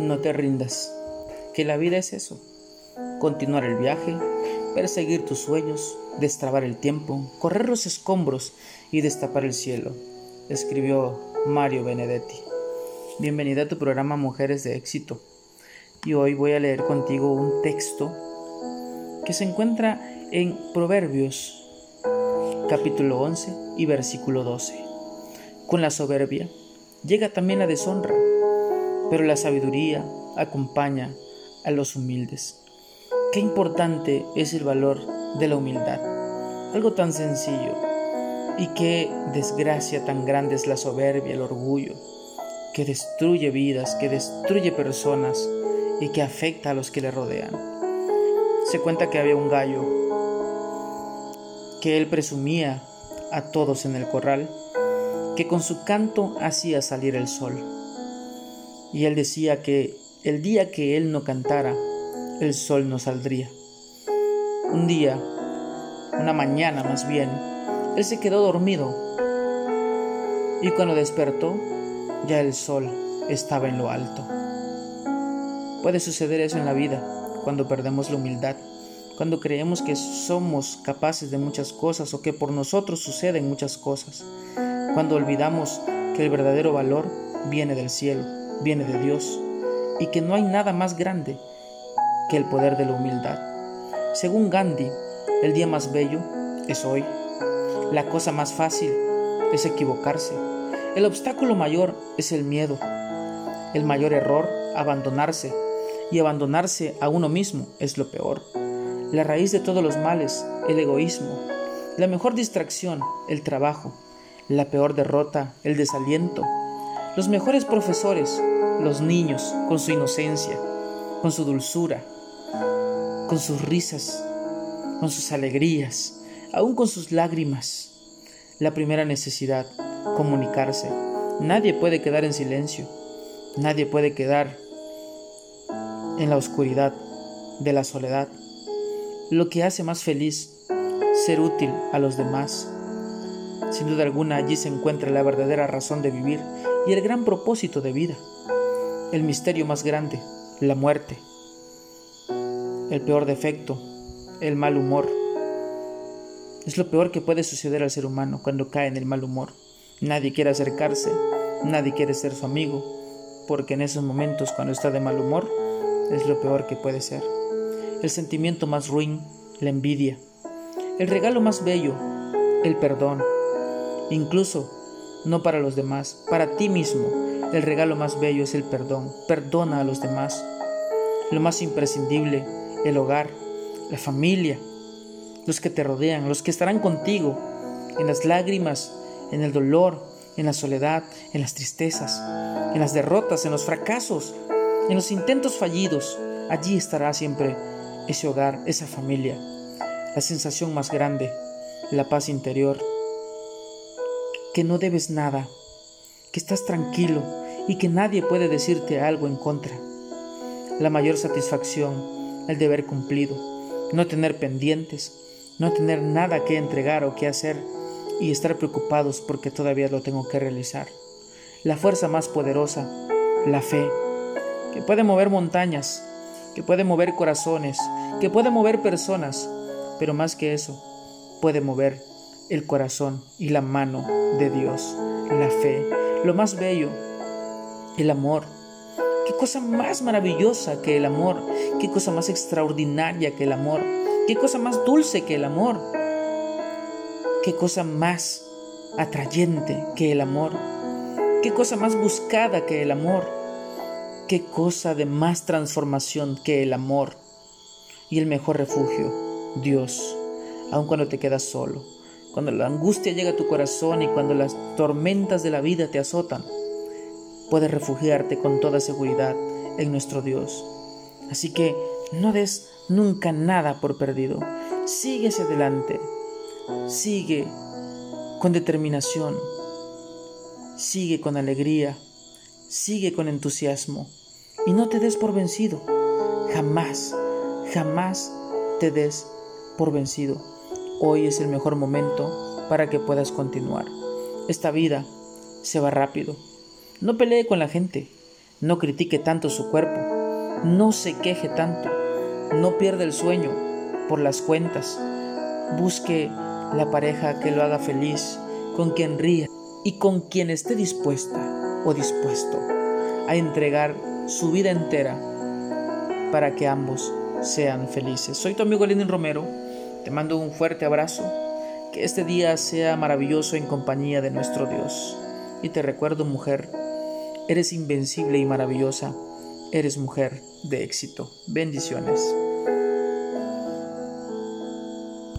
No te rindas, que la vida es eso. Continuar el viaje, perseguir tus sueños, destrabar el tiempo, correr los escombros y destapar el cielo, escribió Mario Benedetti. Bienvenida a tu programa Mujeres de Éxito. Y hoy voy a leer contigo un texto que se encuentra en Proverbios capítulo 11 y versículo 12. Con la soberbia llega también la deshonra pero la sabiduría acompaña a los humildes. Qué importante es el valor de la humildad. Algo tan sencillo. Y qué desgracia tan grande es la soberbia, el orgullo, que destruye vidas, que destruye personas y que afecta a los que le rodean. Se cuenta que había un gallo que él presumía a todos en el corral, que con su canto hacía salir el sol y él decía que el día que él no cantara, el sol no saldría. Un día, una mañana más bien, él se quedó dormido y cuando despertó, ya el sol estaba en lo alto. Puede suceder eso en la vida, cuando perdemos la humildad, cuando creemos que somos capaces de muchas cosas o que por nosotros suceden muchas cosas, cuando olvidamos que el verdadero valor viene del cielo viene de Dios y que no hay nada más grande que el poder de la humildad. Según Gandhi, el día más bello es hoy. La cosa más fácil es equivocarse. El obstáculo mayor es el miedo. El mayor error, abandonarse. Y abandonarse a uno mismo es lo peor. La raíz de todos los males, el egoísmo. La mejor distracción, el trabajo. La peor derrota, el desaliento. Los mejores profesores, los niños, con su inocencia, con su dulzura, con sus risas, con sus alegrías, aún con sus lágrimas. La primera necesidad, comunicarse. Nadie puede quedar en silencio, nadie puede quedar en la oscuridad de la soledad. Lo que hace más feliz, ser útil a los demás. Sin duda alguna allí se encuentra la verdadera razón de vivir y el gran propósito de vida el misterio más grande, la muerte, el peor defecto, el mal humor. Es lo peor que puede suceder al ser humano cuando cae en el mal humor. Nadie quiere acercarse, nadie quiere ser su amigo, porque en esos momentos cuando está de mal humor es lo peor que puede ser. El sentimiento más ruin, la envidia. El regalo más bello, el perdón. Incluso, no para los demás, para ti mismo, el regalo más bello es el perdón. Perdona a los demás. Lo más imprescindible, el hogar, la familia, los que te rodean, los que estarán contigo en las lágrimas, en el dolor, en la soledad, en las tristezas, en las derrotas, en los fracasos, en los intentos fallidos. Allí estará siempre ese hogar, esa familia, la sensación más grande, la paz interior, que no debes nada, que estás tranquilo, y que nadie puede decirte algo en contra. La mayor satisfacción, el deber cumplido, no tener pendientes, no tener nada que entregar o que hacer y estar preocupados porque todavía lo tengo que realizar. La fuerza más poderosa, la fe, que puede mover montañas, que puede mover corazones, que puede mover personas, pero más que eso, puede mover el corazón y la mano de Dios, la fe, lo más bello, el amor. Qué cosa más maravillosa que el amor. Qué cosa más extraordinaria que el amor. Qué cosa más dulce que el amor. Qué cosa más atrayente que el amor. Qué cosa más buscada que el amor. Qué cosa de más transformación que el amor. Y el mejor refugio, Dios, aun cuando te quedas solo, cuando la angustia llega a tu corazón y cuando las tormentas de la vida te azotan puedes refugiarte con toda seguridad en nuestro Dios. Así que no des nunca nada por perdido. Sigue hacia adelante. Sigue con determinación. Sigue con alegría. Sigue con entusiasmo. Y no te des por vencido. Jamás, jamás te des por vencido. Hoy es el mejor momento para que puedas continuar. Esta vida se va rápido. No pelee con la gente, no critique tanto su cuerpo, no se queje tanto, no pierda el sueño por las cuentas, busque la pareja que lo haga feliz, con quien ría y con quien esté dispuesta o dispuesto a entregar su vida entera para que ambos sean felices. Soy tu amigo Lenin Romero, te mando un fuerte abrazo, que este día sea maravilloso en compañía de nuestro Dios. Y te recuerdo, mujer, eres invencible y maravillosa, eres mujer de éxito. Bendiciones.